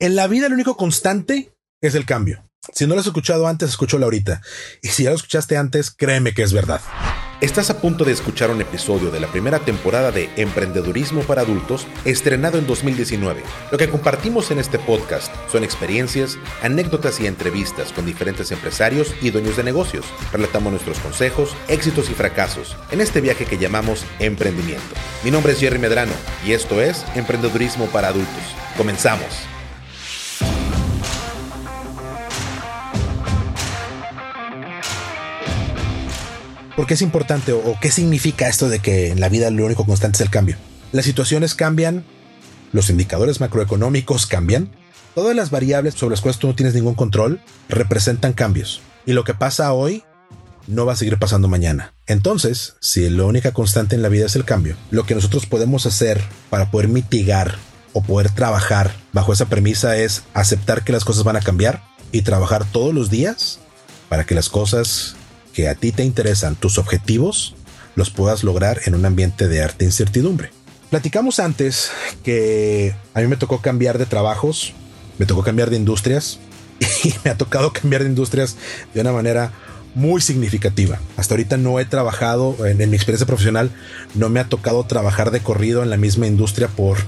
En la vida, el único constante es el cambio. Si no lo has escuchado antes, escúchalo ahorita. Y si ya lo escuchaste antes, créeme que es verdad. Estás a punto de escuchar un episodio de la primera temporada de Emprendedurismo para Adultos, estrenado en 2019. Lo que compartimos en este podcast son experiencias, anécdotas y entrevistas con diferentes empresarios y dueños de negocios. Relatamos nuestros consejos, éxitos y fracasos en este viaje que llamamos emprendimiento. Mi nombre es Jerry Medrano y esto es Emprendedurismo para Adultos. Comenzamos. ¿Por qué es importante o, qué significa esto de que en la vida lo único constante es el cambio? Las situaciones cambian, los indicadores macroeconómicos cambian, todas las variables sobre las cuales tú no tienes ningún control representan cambios. Y lo que pasa hoy no va a seguir pasando mañana. Entonces, si la única constante en la vida es el cambio, lo que nosotros podemos hacer para poder mitigar o poder trabajar bajo esa premisa es aceptar que las cosas van a cambiar y trabajar todos los días para que las cosas que a ti te interesan, tus objetivos, los puedas lograr en un ambiente de arte incertidumbre. Platicamos antes que a mí me tocó cambiar de trabajos, me tocó cambiar de industrias y me ha tocado cambiar de industrias de una manera muy significativa. Hasta ahorita no he trabajado en, mi experiencia profesional, no me ha tocado trabajar de corrido en la misma industria por,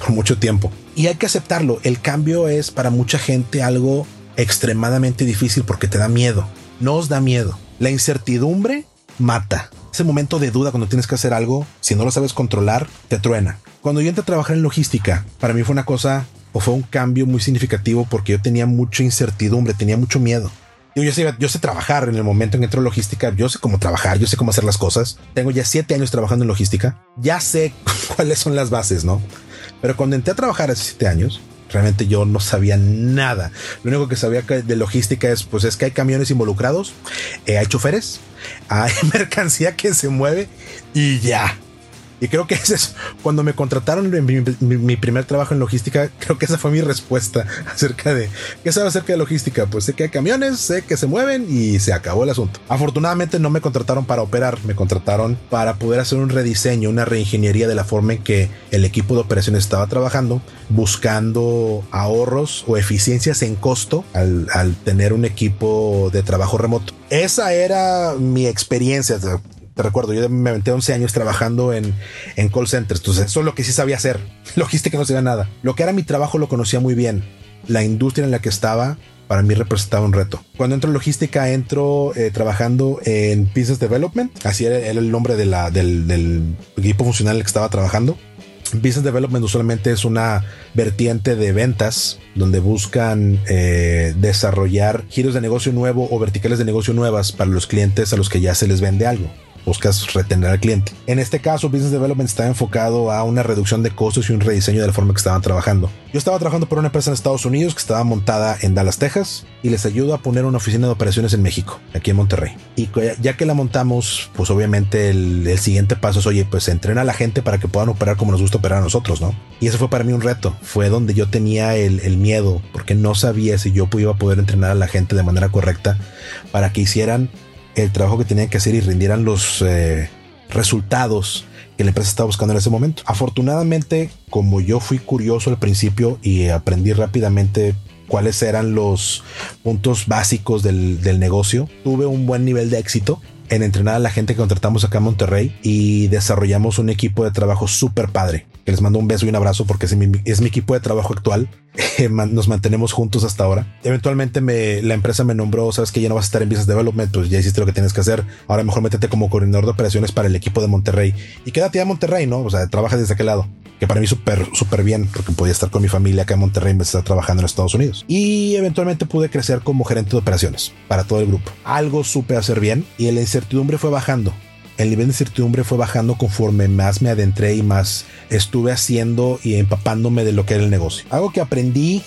por mucho tiempo. Y hay que aceptarlo, el cambio es para mucha gente algo extremadamente difícil porque te da miedo, no os da miedo. La incertidumbre mata. Ese momento de duda cuando tienes que hacer algo, si no lo sabes controlar, te truena. Cuando yo entré a trabajar en logística, para mí fue una cosa o fue un cambio muy significativo porque yo tenía mucha incertidumbre, tenía mucho miedo. Yo, sé, yo sé trabajar en el momento en que entro en logística, yo sé cómo trabajar, yo sé cómo hacer las cosas. Tengo ya siete años trabajando en logística, ya sé cuáles son las bases, ¿no? Pero cuando entré a trabajar hace siete años, Realmente yo no sabía nada. Lo único que sabía de logística es, pues es que hay camiones involucrados, eh, hay choferes, hay mercancía que se mueve y ya. Y creo que ese es cuando me contrataron en mi, primer trabajo en logística, creo que esa fue mi respuesta acerca de qué sabe acerca de logística. Pues sé que hay camiones, sé que se mueven y se acabó el asunto. Afortunadamente no me contrataron para operar, me contrataron para poder hacer un rediseño, una reingeniería de la forma en que el equipo de operaciones estaba trabajando, buscando ahorros o eficiencias en costo al, al tener un equipo de trabajo remoto. Esa era mi experiencia te recuerdo, yo me aventé 11 años trabajando en, en call centers, entonces eso es lo que sí sabía hacer. Logística no sabía nada. Lo que era mi trabajo lo conocía muy bien. La industria en la que estaba para mí representaba un reto. Cuando entro en logística, entro eh, trabajando en Business Development, así era, el nombre del, del, equipo funcional en el que estaba trabajando. Business Development usualmente es una vertiente de ventas donde buscan eh, desarrollar giros de negocio nuevo o verticales de negocio nuevas para los clientes a los que ya se les vende algo buscas retener al cliente. En este caso, Business Development está enfocado a una reducción de costos y un rediseño de la forma que estaban trabajando. Yo estaba trabajando por una empresa en Estados Unidos que estaba montada en Dallas, Texas, y les ayudo a poner una oficina de operaciones en México, aquí en Monterrey. Y ya que la montamos, pues obviamente el, siguiente paso es, oye, pues entrena a la gente para que puedan operar como nos gusta operar a nosotros, ¿no? Y eso fue para mí un reto. Fue donde yo tenía el, el miedo, porque no sabía si yo iba a poder entrenar a la gente de manera correcta para que hicieran el trabajo que tenían que hacer y rindieran los eh, resultados que la empresa estaba buscando en ese momento. Afortunadamente, como yo fui curioso al principio y aprendí rápidamente cuáles eran los puntos básicos del, del negocio, tuve un buen nivel de éxito en entrenar a la gente que contratamos acá en Monterrey y desarrollamos un equipo de trabajo súper padre. Que les mando un beso y un abrazo porque es mi, equipo de trabajo actual. Nos mantenemos juntos hasta ahora. Eventualmente me, la empresa me nombró, sabes que ya no vas a estar en Business Development, pues ya hiciste lo que tienes que hacer. Ahora mejor métete como coordinador de operaciones para el equipo de Monterrey y quédate a Monterrey, ¿no? O sea, trabaja desde aquel lado que para mí súper, súper bien, porque podía estar con mi familia acá en Monterrey en vez de estar trabajando en Estados Unidos. Y eventualmente pude crecer como gerente de operaciones para todo el grupo. Algo supe hacer bien y la incertidumbre fue bajando. El nivel de incertidumbre fue bajando conforme más me adentré y más estuve haciendo y empapándome de lo que era el negocio. Algo que aprendí,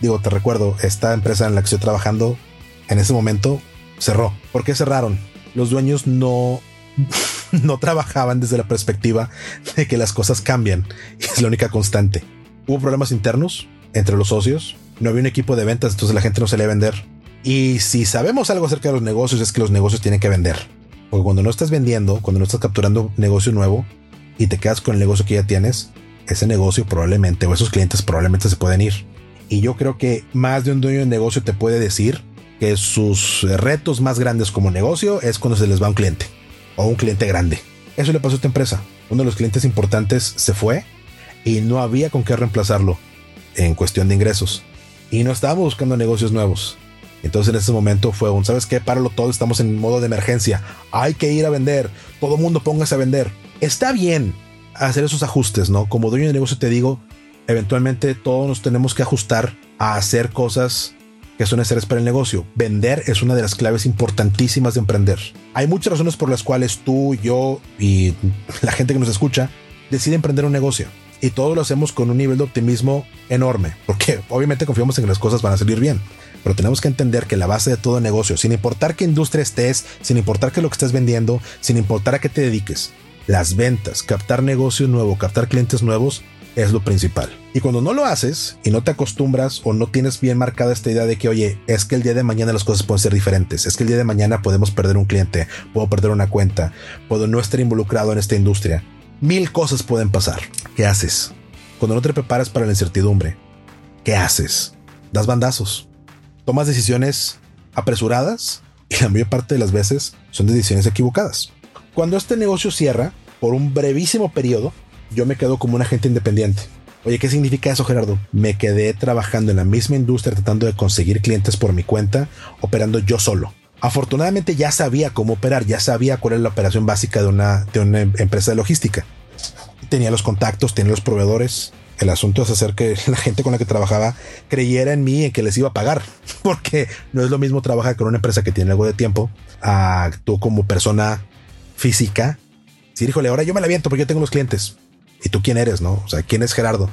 digo, te recuerdo, esta empresa en la que estoy trabajando en ese momento cerró. ¿Por qué cerraron? Los dueños no no trabajaban desde la perspectiva de que las cosas cambian es la única constante. Hubo problemas internos entre los socios, no había un equipo de ventas, entonces la gente no se le vender. Y si sabemos algo acerca de los negocios es que los negocios tienen que vender. Porque cuando no estás vendiendo, cuando no estás capturando negocio nuevo y te quedas con el negocio que ya tienes, ese negocio probablemente o esos clientes probablemente se pueden ir. Y yo creo que más de un dueño de negocio te puede decir que sus retos más grandes como negocio es cuando se les va un cliente o un cliente grande. Eso le pasó a tu empresa. Uno de los clientes importantes se fue y no había con qué reemplazarlo en cuestión de ingresos. Y no estábamos buscando negocios nuevos. Entonces en ese momento fue un, ¿sabes qué? Páralo todo, estamos en modo de emergencia. Hay que ir a vender. Todo mundo póngase a vender. Está bien hacer esos ajustes, ¿no? Como dueño de negocio te digo, eventualmente todos nos tenemos que ajustar a hacer cosas que son necesarias para el negocio. Vender es una de las claves importantísimas de emprender. Hay muchas razones por las cuales tú, yo y la gente que nos escucha decide emprender un negocio. Y todo lo hacemos con un nivel de optimismo enorme, porque obviamente confiamos en que las cosas van a salir bien. Pero tenemos que entender que la base de todo negocio, sin importar qué industria estés, sin importar qué lo que estés vendiendo, sin importar a qué te dediques, las ventas, captar negocio nuevo, captar clientes nuevos, es lo principal. Y cuando no lo haces y no te acostumbras o no tienes bien marcada esta idea de que, oye, es que el día de mañana las cosas pueden ser diferentes, es que el día de mañana podemos perder un cliente, puedo perder una cuenta, puedo no estar involucrado en esta industria. Mil cosas pueden pasar. ¿Qué haces? Cuando no te preparas para la incertidumbre, ¿qué haces? Das bandazos. Tomas decisiones apresuradas y la mayor parte de las veces son decisiones equivocadas. Cuando este negocio cierra, por un brevísimo periodo, yo me quedo como un agente independiente. Oye, ¿qué significa eso, Gerardo? Me quedé trabajando en la misma industria tratando de conseguir clientes por mi cuenta, operando yo solo. Afortunadamente ya sabía cómo operar, ya sabía cuál es la operación básica de una, de una empresa de logística. Tenía los contactos, tenía los proveedores. El asunto es hacer que la gente con la que trabajaba creyera en mí, en que les iba a pagar, porque no es lo mismo trabajar con una empresa que tiene algo de tiempo a tú como persona física. Sí, híjole, ahora yo me la viento porque yo tengo los clientes ¿Y tú quién eres, no? O sea, ¿quién es Gerardo?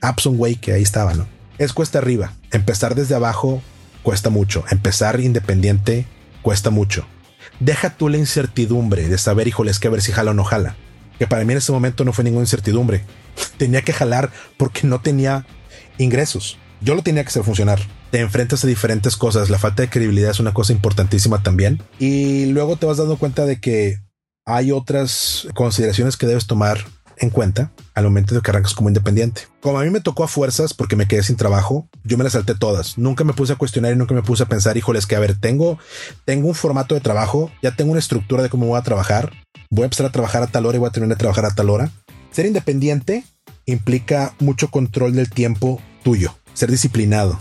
Ah, pues que ahí estaba, ¿no? Es cuesta arriba. Empezar desde abajo cuesta mucho. Empezar independiente cuesta mucho. Deja tú la incertidumbre de saber, híjoles, que a ver si jala o no jala. Que para mí en ese momento no fue ninguna incertidumbre. tenía que jalar porque no tenía ingresos. Yo lo tenía que hacer funcionar. Te enfrentas a diferentes cosas. La falta de credibilidad es una cosa importantísima también. Y luego te vas dando cuenta de que hay otras consideraciones que debes tomar en cuenta al momento de que arrancas como independiente. Como a mí me tocó a fuerzas porque me quedé sin trabajo, yo me las salté todas. Nunca me puse a cuestionar y nunca me puse a pensar, híjoles, que a ver, tengo, tengo un formato de trabajo, ya tengo una estructura de cómo voy a trabajar, voy a empezar a trabajar a tal hora y voy a terminar de trabajar a tal hora. Ser independiente implica mucho control del tiempo tuyo, ser disciplinado.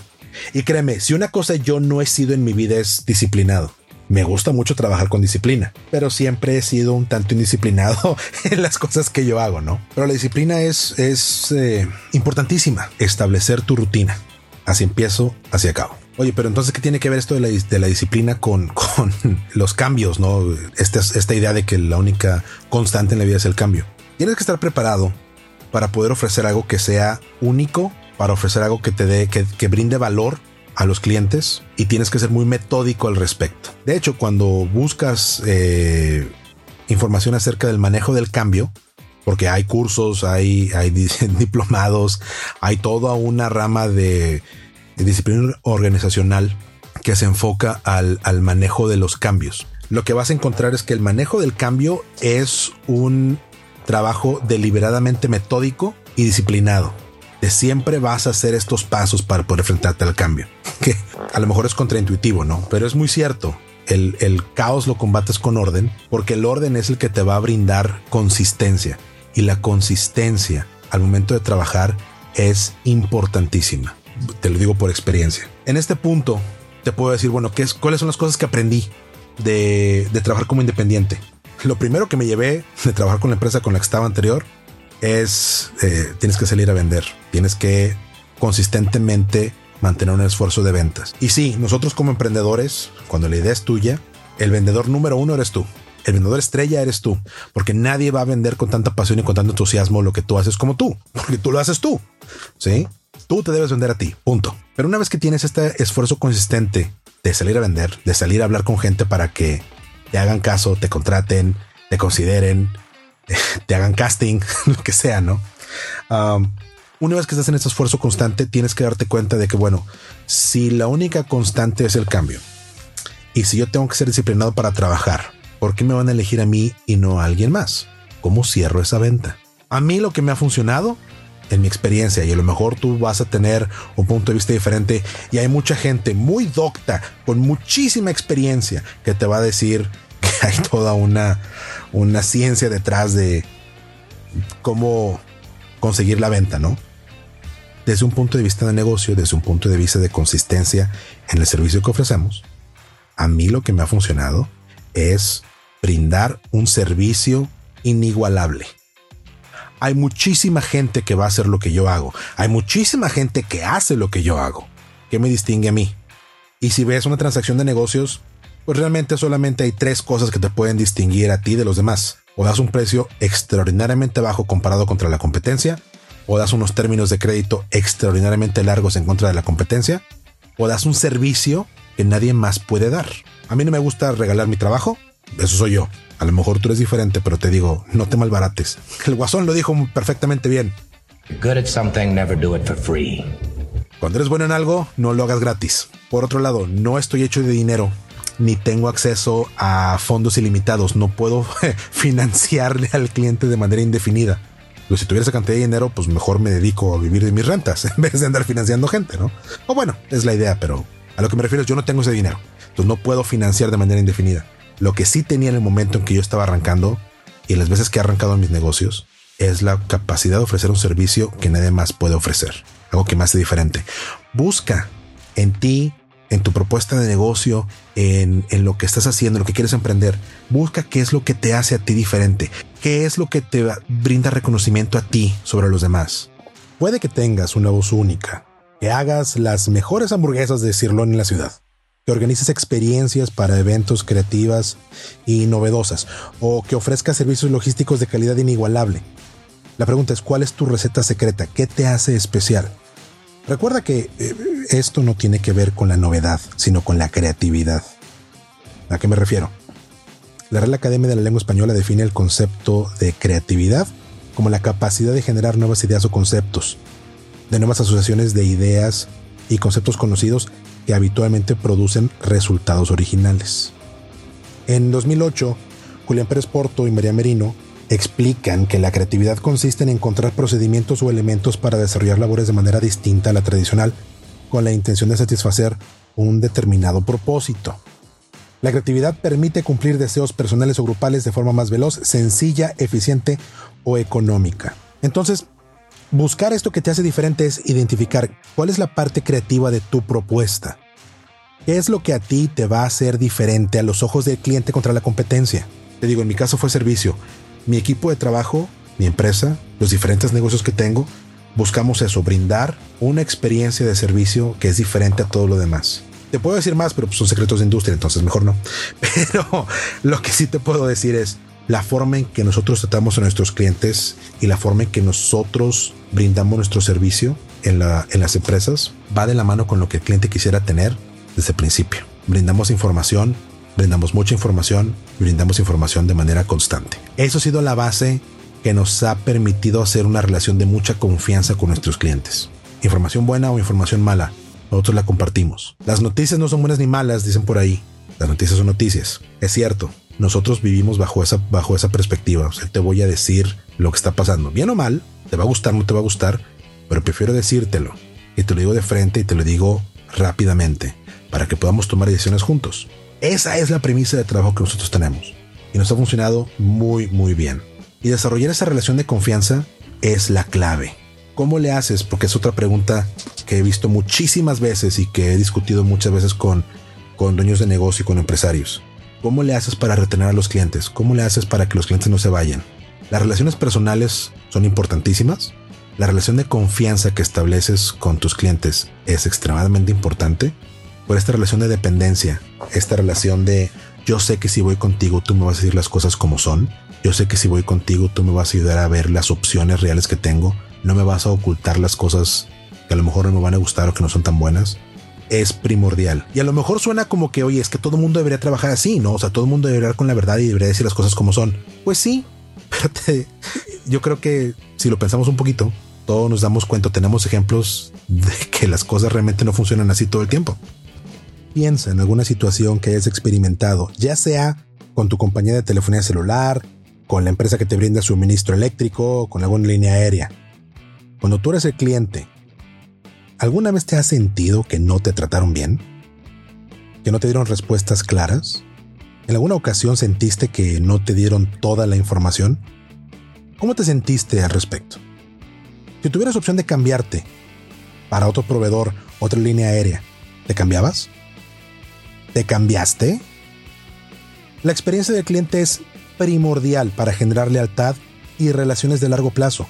Y créeme, si una cosa yo no he sido en mi vida es disciplinado me gusta mucho trabajar con disciplina, pero siempre he sido un tanto indisciplinado en las cosas que yo hago, ¿no? Pero la disciplina es, es eh, importantísima, establecer tu rutina. Así empiezo, así acabo. Oye, pero entonces, ¿qué tiene que ver esto de la, de la disciplina con, con, los cambios, no? Esta, esta idea de que la única constante en la vida es el cambio. Tienes que estar preparado para poder ofrecer algo que sea único, para ofrecer algo que te dé, que, que brinde valor a los clientes y tienes que ser muy metódico al respecto. De hecho, cuando buscas eh, información acerca del manejo del cambio, porque hay cursos, hay, hay diplomados, hay toda una rama de, disciplina organizacional que se enfoca al, al manejo de los cambios. Lo que vas a encontrar es que el manejo del cambio es un trabajo deliberadamente metódico y disciplinado de siempre vas a hacer estos pasos para poder enfrentarte al cambio. Que a lo mejor es contraintuitivo, ¿no? Pero es muy cierto. El, el, caos lo combates con orden, porque el orden es el que te va a brindar consistencia. Y la consistencia al momento de trabajar es importantísima. Te lo digo por experiencia. En este punto, te puedo decir, bueno, ¿qué es, ¿cuáles son las cosas que aprendí de, trabajar como independiente? Lo primero que me llevé de trabajar con la empresa con la que estaba anterior es eh, tienes que salir a vender, tienes que consistentemente mantener un esfuerzo de ventas. Y sí, nosotros como emprendedores, cuando la idea es tuya, el vendedor número uno eres tú. El vendedor estrella eres tú, porque nadie va a vender con tanta pasión y con tanto entusiasmo lo que tú haces como tú, porque tú lo haces tú. Sí, tú te debes vender a ti, punto. Pero una vez que tienes este esfuerzo consistente de salir a vender, de salir a hablar con gente para que te hagan caso, te contraten, te consideren, te hagan casting, lo que sea, ¿no? una vez que estás en este esfuerzo constante, tienes que darte cuenta de que, bueno, si la única constante es el cambio, y si yo tengo que ser disciplinado para trabajar, ¿por qué me van a elegir a mí y no a alguien más? ¿Cómo cierro esa venta? A mí lo que me ha funcionado en mi experiencia y a lo mejor tú vas a tener un punto de vista diferente y hay mucha gente muy docta con muchísima experiencia que te va a decir que hay toda una, una ciencia detrás de cómo conseguir la venta, ¿no? Desde un punto de vista de negocio, desde un punto de vista de consistencia en el servicio que ofrecemos, a mí lo que me ha funcionado es brindar un servicio inigualable hay muchísima gente que va a hacer lo que yo hago. Hay muchísima gente que hace lo que yo hago. ¿Qué me distingue a mí? Y si ves una transacción de negocios, pues realmente solamente hay tres cosas que te pueden distinguir a ti de los demás. O das un precio extraordinariamente bajo comparado contra la competencia, o das unos términos de crédito extraordinariamente largos en contra de la competencia, o das un servicio que nadie más puede dar. A mí no me gusta regalar mi trabajo, eso soy yo. A lo mejor tú eres diferente, pero te digo, no te malbarates. El guasón lo dijo perfectamente bien. Cuando eres bueno en algo, no lo hagas gratis. Por otro lado, no estoy hecho de dinero, ni tengo acceso a fondos ilimitados. No puedo financiarle al cliente de manera indefinida. Pero si tuviera esa cantidad de dinero, pues mejor me dedico a vivir de mis rentas en vez de andar financiando gente, ¿no? O bueno, es la idea, pero a lo que me refiero es yo no tengo ese dinero. Entonces no puedo financiar de manera indefinida. Lo que sí tenía en el momento en que yo estaba arrancando y en las veces que he arrancado mis negocios es la capacidad de ofrecer un servicio que nadie más puede ofrecer, algo que más hace diferente. Busca en ti, en tu propuesta de negocio, en, en, lo que estás haciendo, en lo que quieres emprender. Busca qué es lo que te hace a ti diferente, qué es lo que te brinda reconocimiento a ti sobre los demás. Puede que tengas una voz única, que hagas las mejores hamburguesas de Cirlón en la ciudad que organices experiencias para eventos creativas y novedosas o que ofrezcas servicios logísticos de calidad inigualable. La pregunta es, ¿cuál es tu receta secreta? ¿Qué te hace especial? Recuerda que eh, esto no tiene que ver con la novedad, sino con la creatividad. ¿A qué me refiero? La Real Academia de la Lengua Española define el concepto de creatividad como la capacidad de generar nuevas ideas o conceptos, de nuevas asociaciones de ideas y conceptos conocidos que habitualmente producen resultados originales. En 2008, Julián Pérez Porto y María Merino explican que la creatividad consiste en encontrar procedimientos o elementos para desarrollar labores de manera distinta a la tradicional, con la intención de satisfacer un determinado propósito. La creatividad permite cumplir deseos personales o grupales de forma más veloz, sencilla, eficiente o económica. Entonces, Buscar esto que te hace diferente es identificar cuál es la parte creativa de tu propuesta. ¿Qué es lo que a ti te va a hacer diferente a los ojos del cliente contra la competencia? Te digo, en mi caso fue servicio. Mi equipo de trabajo, mi empresa, los diferentes negocios que tengo, buscamos eso, brindar una experiencia de servicio que es diferente a todo lo demás. Te puedo decir más, pero pues, son secretos de industria, entonces mejor no. Pero lo que sí te puedo decir es, la forma en que nosotros tratamos a nuestros clientes y la forma en que nosotros brindamos nuestro servicio en, las empresas va de la mano con lo que el cliente quisiera tener desde el principio. Brindamos información, brindamos mucha información, brindamos información de manera constante. Eso ha sido la base que nos ha permitido hacer una relación de mucha confianza con nuestros clientes. Información buena o información mala, nosotros la compartimos. Las noticias no son buenas ni malas, dicen por ahí. Las noticias son noticias. Es cierto, nosotros vivimos bajo esa, bajo esa perspectiva. O sea, te voy a decir lo que está pasando. Bien o mal, te va a gustar, no te va a gustar, pero prefiero decírtelo. Y te lo digo de frente y te lo digo rápidamente para que podamos tomar decisiones juntos. Esa es la premisa de trabajo que nosotros tenemos. Y nos ha funcionado muy, muy bien. Y desarrollar esa relación de confianza es la clave. ¿Cómo le haces? Porque es otra pregunta que he visto muchísimas veces y que he discutido muchas veces con, con dueños de negocio y con empresarios. ¿Cómo le haces para retener a los clientes? ¿Cómo le haces para que los clientes no se vayan? Las relaciones personales son importantísimas. La relación de confianza que estableces con tus clientes es extremadamente importante. Por esta relación de dependencia, esta relación de yo sé que si voy contigo tú me vas a decir las cosas como son. Yo sé que si voy contigo tú me vas a ayudar a ver las opciones reales que tengo. No me vas a ocultar las cosas que a lo mejor no me van a gustar o que no son tan buenas es primordial. Y a lo mejor suena como que, oye, es que todo el mundo debería trabajar así, ¿no? O sea, todo el mundo debería hablar con la verdad y debería decir las cosas como son. Pues sí, pero yo creo que si lo pensamos un poquito, todos nos damos cuenta, tenemos ejemplos de que las cosas realmente no funcionan así todo el tiempo. Piensa en alguna situación que hayas experimentado, ya sea con tu compañía de telefonía celular, con la empresa que te brinda suministro eléctrico, con alguna línea aérea. cuando tú eres el cliente, ¿alguna vez te has sentido que no te trataron bien? ¿Que no te dieron respuestas claras? ¿En alguna ocasión sentiste que no te dieron toda la información? ¿Cómo te sentiste al respecto? Si tuvieras opción de cambiarte para otro proveedor, otra línea aérea, ¿te cambiabas? ¿Te cambiaste? La experiencia del cliente es primordial para generar lealtad y relaciones de largo plazo.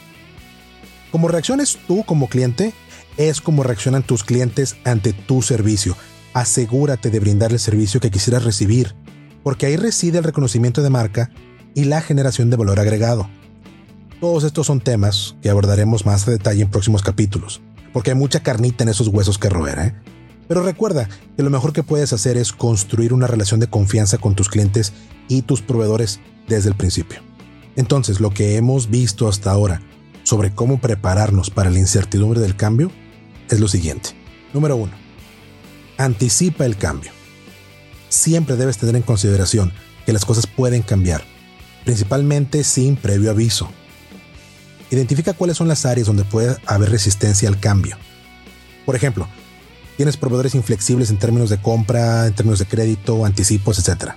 Como reacciones tú como cliente, es como reaccionan tus clientes ante tu servicio. Asegúrate de brindar el servicio que quisieras recibir, porque ahí reside el reconocimiento de marca y la generación de valor agregado. Todos estos son temas que abordaremos más a detalle en próximos capítulos, porque hay mucha carnita en esos huesos que roer. ¿eh? Pero recuerda que lo mejor que puedes hacer es construir una relación de confianza con tus clientes y tus proveedores desde el principio. Entonces, lo que hemos visto hasta ahora sobre cómo prepararnos para la incertidumbre del cambio es lo siguiente. Número uno, anticipa el cambio. Siempre debes tener en consideración que las cosas pueden cambiar, principalmente sin previo aviso. Identifica cuáles son las áreas donde puede haber resistencia al cambio. Por ejemplo, tienes proveedores inflexibles en términos de compra, en términos de crédito, anticipos, etc.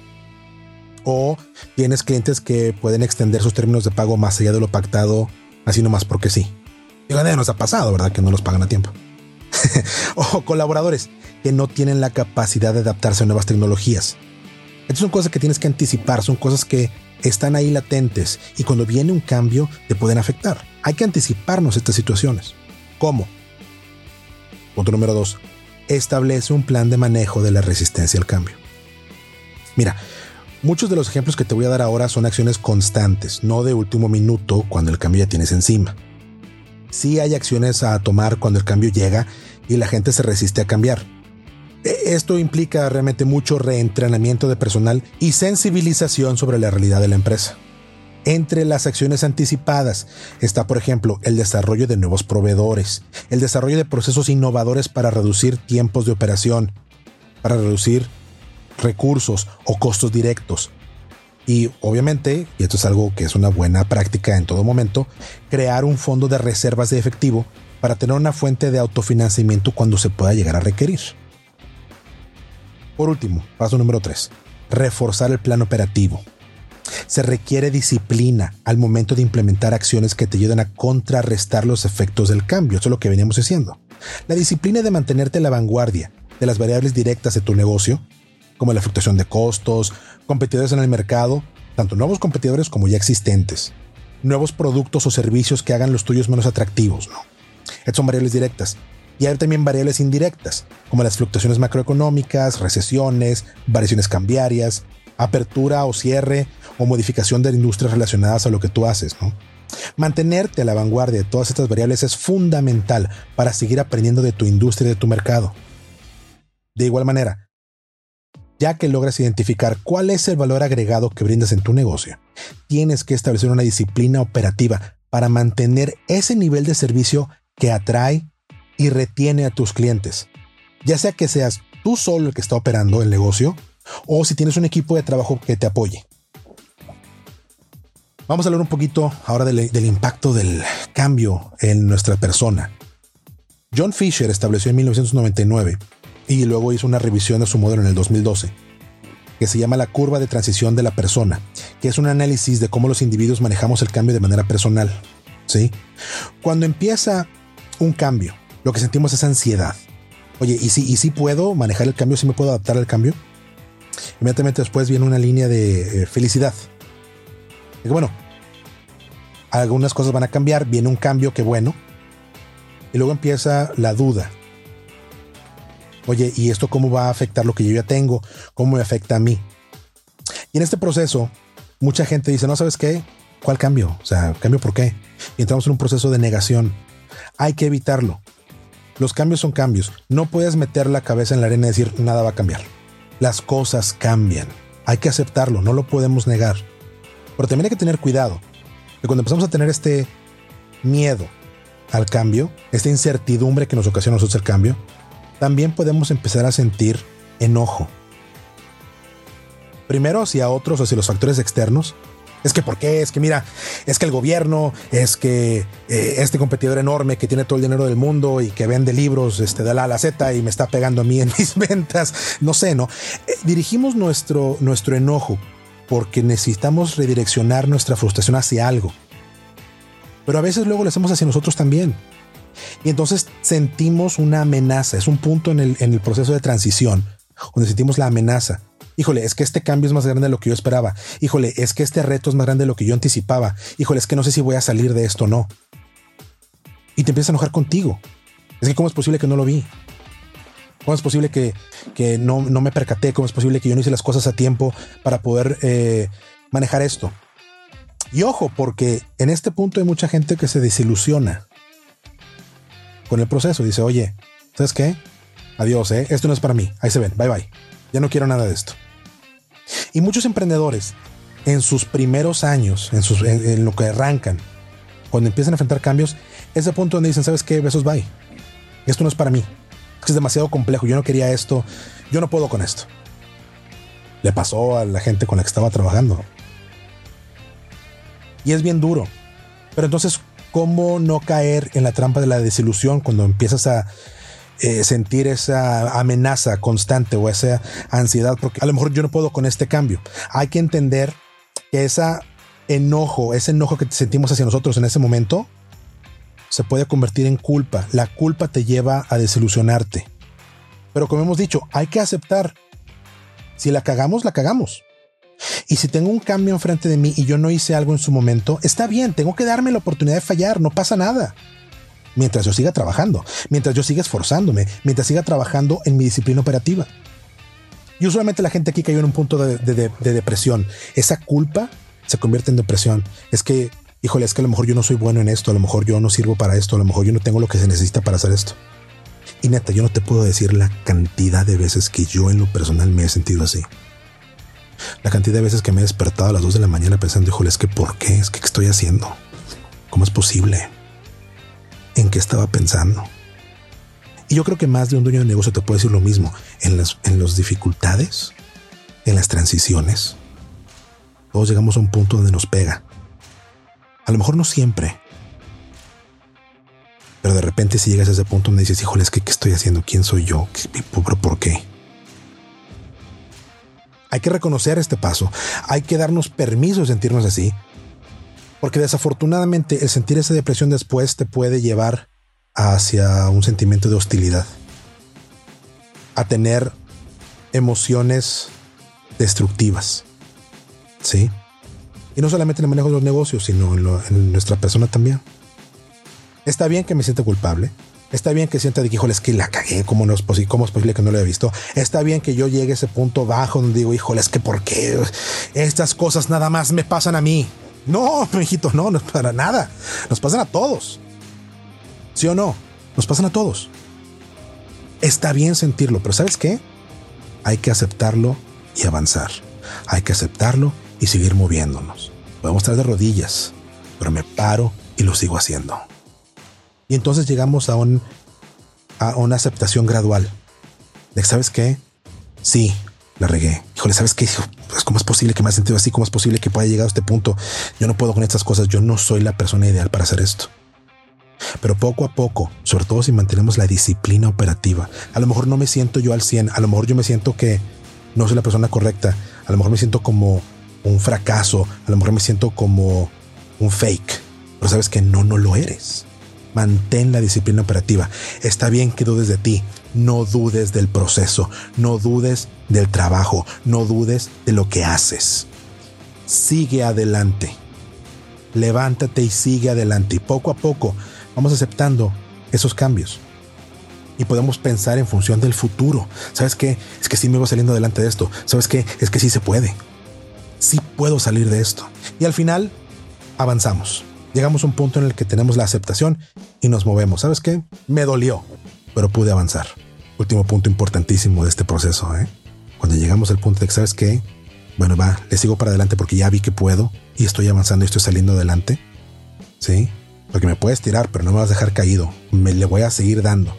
O tienes clientes que pueden extender sus términos de pago más allá de lo pactado, así nomás porque sí. La de nos ha pasado, ¿verdad? Que no los pagan a tiempo. o colaboradores que no tienen la capacidad de adaptarse a nuevas tecnologías. Estas son cosas que tienes que anticipar, son cosas que están ahí latentes y cuando viene un cambio te pueden afectar. Hay que anticiparnos estas situaciones. ¿Cómo? Punto número dos. Establece un plan de manejo de la resistencia al cambio. Mira, muchos de los ejemplos que te voy a dar ahora son acciones constantes, no de último minuto cuando el cambio ya tienes encima. Sí hay acciones a tomar cuando el cambio llega y la gente se resiste a cambiar. E, esto implica realmente mucho reentrenamiento de personal y sensibilización sobre la realidad de la empresa. Entre las acciones anticipadas está, por ejemplo, el desarrollo de nuevos proveedores, el desarrollo de procesos innovadores para reducir tiempos de operación, para reducir recursos o costos directos. Y obviamente, y esto es algo que es una buena práctica en todo momento, crear un fondo de reservas de efectivo para tener una fuente de autofinanciamiento cuando se pueda llegar a requerir. Por último, paso número 3. Reforzar el plan operativo. Se requiere disciplina al momento de implementar acciones que te ayuden a contrarrestar los efectos del cambio. Eso es lo que veníamos diciendo. La disciplina de mantenerte a la vanguardia de las variables directas de tu negocio, como la fluctuación de costos, competidores en el mercado, tanto nuevos competidores como ya existentes, nuevos productos o servicios que hagan los tuyos menos atractivos. ¿no? Estas son variables directas. Y hay también variables indirectas, como las fluctuaciones macroeconómicas, recesiones, variaciones cambiarias, apertura o cierre o modificación de industrias relacionadas a lo que tú haces. Mantenerte a la vanguardia de todas estas variables es fundamental para seguir aprendiendo de tu industria y de tu mercado. De igual manera, ya que logras identificar cuál es el valor agregado que brindas en tu negocio, tienes que establecer una disciplina operativa para mantener ese nivel de servicio que atrae y retiene a tus clientes. Ya sea que seas tú solo el que está operando el negocio o si tienes un equipo de trabajo que te apoye. Vamos a hablar un poquito ahora del, del, impacto del cambio en nuestra persona. John Fisher estableció en 1999 y luego hizo una revisión de su modelo en el 2012, que se llama la curva de transición de la persona, que es un análisis de cómo los individuos manejamos el cambio de manera personal. ¿sí? Cuando empieza un cambio, lo que sentimos es ansiedad. Oye, ¿y si, y si puedo manejar el cambio? ¿Si me puedo adaptar al cambio? Inmediatamente después viene una línea de eh, felicidad. Bueno, algunas cosas van a cambiar, viene un cambio, que bueno. Y luego empieza la duda. Oye, ¿y esto cómo va a afectar lo que yo ya tengo? ¿Cómo me afecta a mí? Y en este proceso, mucha gente dice, no, ¿sabes qué? ¿Cuál cambio? O sea, ¿cambio por qué? Y entramos en un proceso de negación. Hay que evitarlo. Los cambios son cambios. No puedes meter la cabeza en la arena y decir nada va a cambiar. Las cosas cambian. Hay que aceptarlo, no lo podemos negar. Pero también hay que tener cuidado. Que cuando empezamos a tener este miedo al cambio, esta incertidumbre que nos ocasiona nosotros el cambio, también podemos empezar a sentir enojo. Primero hacia otros, hacia los factores externos, Es que por qué, es que mira, es que el gobierno, es que eh, este competidor enorme que tiene todo el dinero del mundo y que vende libros este, de la a la Z y me está pegando a mí en mis ventas, no sé, ¿no? Eh, dirigimos nuestro, nuestro enojo porque necesitamos redireccionar nuestra frustración hacia algo. Pero a veces luego lo hacemos hacia nosotros también. Y entonces sentimos una amenaza, es un punto en el, en el proceso de transición donde sentimos la amenaza Híjole, es que este cambio es más grande de lo que yo esperaba. Híjole, es que este reto es más grande de lo que yo anticipaba. Híjole, es que no sé si voy a salir de esto o no. Y te empiezas a enojar contigo. Es que cómo es posible que no lo vi. ¿Cómo es posible que, no, me percaté? ¿Cómo es posible que yo no hice las cosas a tiempo para poder eh, manejar esto? Y ojo, porque en este punto hay mucha gente que se desilusiona con el proceso. Dice, oye, ¿sabes qué? Adiós, ¿eh? Esto no es para mí. Ahí se ven. Bye bye. Ya no quiero nada de esto. Y muchos emprendedores en sus primeros años, en, sus, en, lo que arrancan, cuando empiezan a enfrentar cambios, es el punto donde dicen, ¿sabes qué? Besos, bye. Esto no es para mí. Es demasiado complejo. Yo no quería esto. Yo no puedo con esto. Le pasó a la gente con la que estaba trabajando. Y es bien duro. Pero entonces, ¿cómo no caer en la trampa de la desilusión cuando empiezas a eh, sentir esa amenaza constante o esa ansiedad, porque a lo mejor yo no puedo con este cambio. Hay que entender que ese enojo, ese enojo que sentimos hacia nosotros en ese momento, se puede convertir en culpa. La culpa te lleva a desilusionarte. Pero como hemos dicho, hay que aceptar. Si la cagamos, la cagamos. Y si tengo un cambio enfrente de mí y yo no hice algo en su momento, está bien, tengo que darme la oportunidad de fallar, no pasa nada mientras yo siga trabajando, mientras yo siga esforzándome, mientras siga trabajando en mi disciplina operativa. Y usualmente la gente aquí cayó en un punto de, depresión. Esa culpa se convierte en depresión. Es que, híjole, es que a lo mejor yo no soy bueno en esto, a lo mejor yo no sirvo para esto, a lo mejor yo no tengo lo que se necesita para hacer esto. Y neta, yo no te puedo decir la cantidad de veces que yo en lo personal me he sentido así. La cantidad de veces que me he despertado a las 2 de la mañana pensando, híjole, es que ¿por qué? Es que ¿qué estoy haciendo? ¿Cómo es posible? en qué estaba pensando. Y yo creo que más de un dueño de negocio te puede decir lo mismo. En las en los dificultades, en las transiciones, todos llegamos a un punto donde nos pega. A lo mejor no siempre. Pero de repente si llegas a ese punto donde dices, híjole, es que ¿qué estoy haciendo? ¿Quién soy yo? ¿Pero por qué? Hay que reconocer este paso. Hay que darnos permiso de sentirnos así porque desafortunadamente el sentir esa depresión después te puede llevar hacia un sentimiento de hostilidad, a tener emociones destructivas. ¿Sí? Y no solamente en el manejo de los negocios, sino en, nuestra persona también. Está bien que me sienta culpable. Está bien que sienta de que, híjole, es que la cagué, ¿cómo, no es posible, ¿cómo es posible que no lo haya visto? Está bien que yo llegue a ese punto bajo donde digo, híjole, es que ¿por qué estas cosas nada más me pasan a mí? No, mijito, no, no es para nada. Nos pasan a todos. ¿Sí o no? Nos pasan a todos. Está bien sentirlo, pero ¿sabes qué? Hay que aceptarlo y avanzar. Hay que aceptarlo y seguir moviéndonos. Podemos estar de rodillas, pero me paro y lo sigo haciendo. Y entonces llegamos a, un, a una aceptación gradual. De ¿sabes qué? Sí, la regué. Híjole, ¿sabes qué? Pues, ¿Cómo es posible que me haya sentido así? ¿Cómo es posible que pueda llegar a este punto? Yo no puedo con estas cosas. Yo no soy la persona ideal para hacer esto. Pero poco a poco, sobre todo si mantenemos la disciplina operativa, a lo mejor no me siento yo al 100, a lo mejor yo me siento que no soy la persona correcta, a lo mejor me siento como un fracaso, a lo mejor me siento como un fake, pero sabes que no, no lo eres. Mantén la disciplina operativa. Está bien que dudes de ti, no dudes del proceso, no dudes del trabajo, no dudes de lo que haces. Sigue adelante. Levántate y sigue adelante. Y poco a poco vamos aceptando esos cambios. Y podemos pensar en función del futuro. ¿Sabes qué? Es que sí me voy saliendo adelante de esto. ¿Sabes qué? Es que sí se puede. Sí puedo salir de esto. Y al final avanzamos. Llegamos a un punto en el que tenemos la aceptación y nos movemos. ¿Sabes qué? Me dolió, pero pude avanzar último punto importantísimo de este proceso. ¿eh? Cuando llegamos al punto de que, ¿sabes qué? Bueno, va, le sigo para adelante porque ya vi que puedo y estoy avanzando y estoy saliendo adelante. ¿Sí? Porque me puedes tirar, pero no me vas a dejar caído. Me le voy a seguir dando.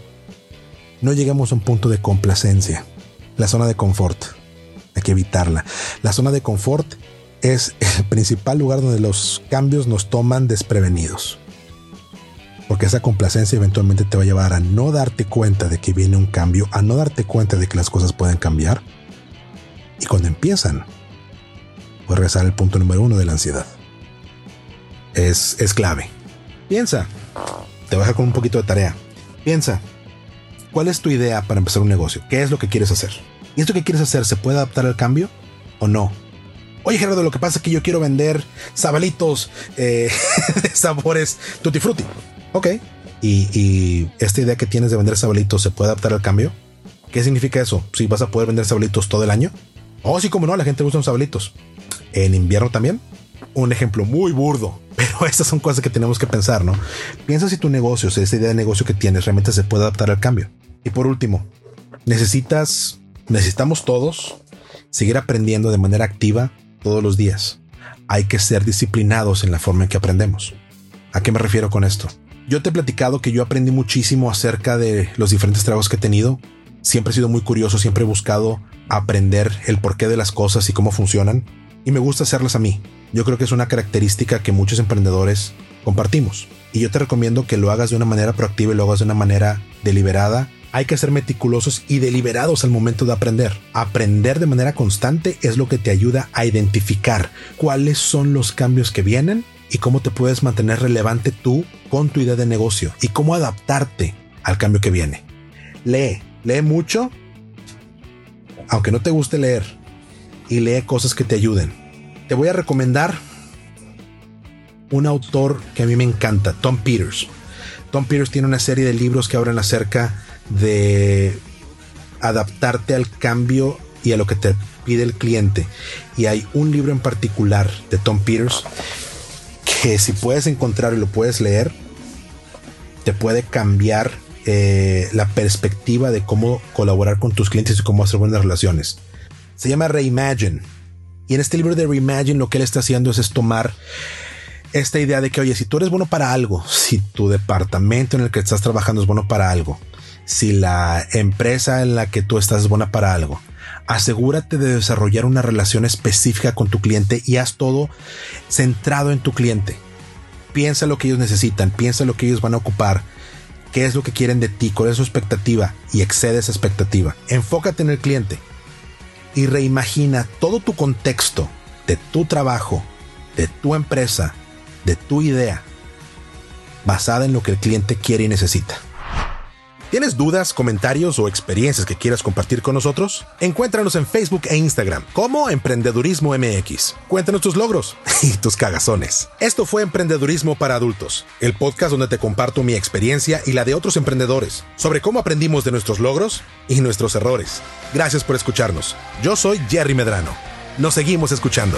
No llegamos a un punto de complacencia. La zona de confort. Hay que evitarla. La zona de confort es el principal lugar donde los cambios nos toman desprevenidos. Porque esa complacencia eventualmente te va a llevar a no darte cuenta de que viene un cambio, a no darte cuenta de que las cosas pueden cambiar. Y cuando empiezan, puede regresar al punto número uno de la ansiedad. Es, es clave. Piensa. Te voy a dejar con un poquito de tarea. Piensa. ¿Cuál es tu idea para empezar un negocio? ¿Qué es lo que quieres hacer? ¿Y esto que quieres hacer se puede adaptar al cambio o no? Oye, Gerardo, lo que pasa es que yo quiero vender sabalitos eh, de sabores tutti frutti. Ok. ¿Y, esta idea que tienes de vender sabalitos se puede adaptar al cambio? ¿Qué significa eso? ¿Si vas a poder vender sabalitos todo el año? Oh, sí, como no, la gente usa sabalitos. ¿En invierno también? Un ejemplo muy burdo, pero estas son cosas que tenemos que pensar, ¿no? Piensa si tu negocio, si esa idea de negocio que tienes realmente se puede adaptar al cambio. Y por último, necesitas, necesitamos todos seguir aprendiendo de manera activa todos los días. Hay que ser disciplinados en la forma en que aprendemos. ¿A qué me refiero con esto? Yo te he platicado que yo aprendí muchísimo acerca de los diferentes trabajos que he tenido. Siempre he sido muy curioso, siempre he buscado aprender el porqué de las cosas y cómo funcionan. Y me gusta hacerlas a mí. Yo creo que es una característica que muchos emprendedores compartimos. Y yo te recomiendo que lo hagas de una manera proactiva y lo hagas de una manera deliberada hay que ser meticulosos y deliberados al momento de aprender. Aprender de manera constante es lo que te ayuda a identificar cuáles son los cambios que vienen y cómo te puedes mantener relevante tú con tu idea de negocio y cómo adaptarte al cambio que viene. Lee, lee mucho, aunque no te guste leer, y lee cosas que te ayuden. Te voy a recomendar un autor que a mí me encanta, Tom Peters. Tom Peters tiene una serie de libros que hablan acerca de adaptarte al cambio y a lo que te pide el cliente. Y hay un libro en particular de Tom Peters que si puedes encontrar y lo puedes leer, te puede cambiar eh, la perspectiva de cómo colaborar con tus clientes y cómo hacer buenas relaciones. Se llama Reimagine. Y en este libro de Reimagine lo que él está haciendo es, es tomar esta idea de que, oye, si tú eres bueno para algo, si tu departamento en el que estás trabajando es bueno para algo, si la empresa en la que tú estás es buena para algo, asegúrate de desarrollar una relación específica con tu cliente y haz todo centrado en tu cliente. Piensa lo que ellos necesitan, piensa lo que ellos van a ocupar, qué es lo que quieren de ti, cuál es su expectativa y excede esa expectativa. Enfócate en el cliente y reimagina todo tu contexto de tu trabajo, de tu empresa, de tu idea, basada en lo que el cliente quiere y necesita. ¿Tienes dudas, comentarios o experiencias que quieras compartir con nosotros? Encuéntranos en Facebook e Instagram como Emprendedurismo MX. Cuéntanos tus logros y tus cagazones. Esto fue Emprendedurismo para Adultos, el podcast donde te comparto mi experiencia y la de otros emprendedores sobre cómo aprendimos de nuestros logros y nuestros errores. Gracias por escucharnos. Yo soy Jerry Medrano. Nos seguimos escuchando.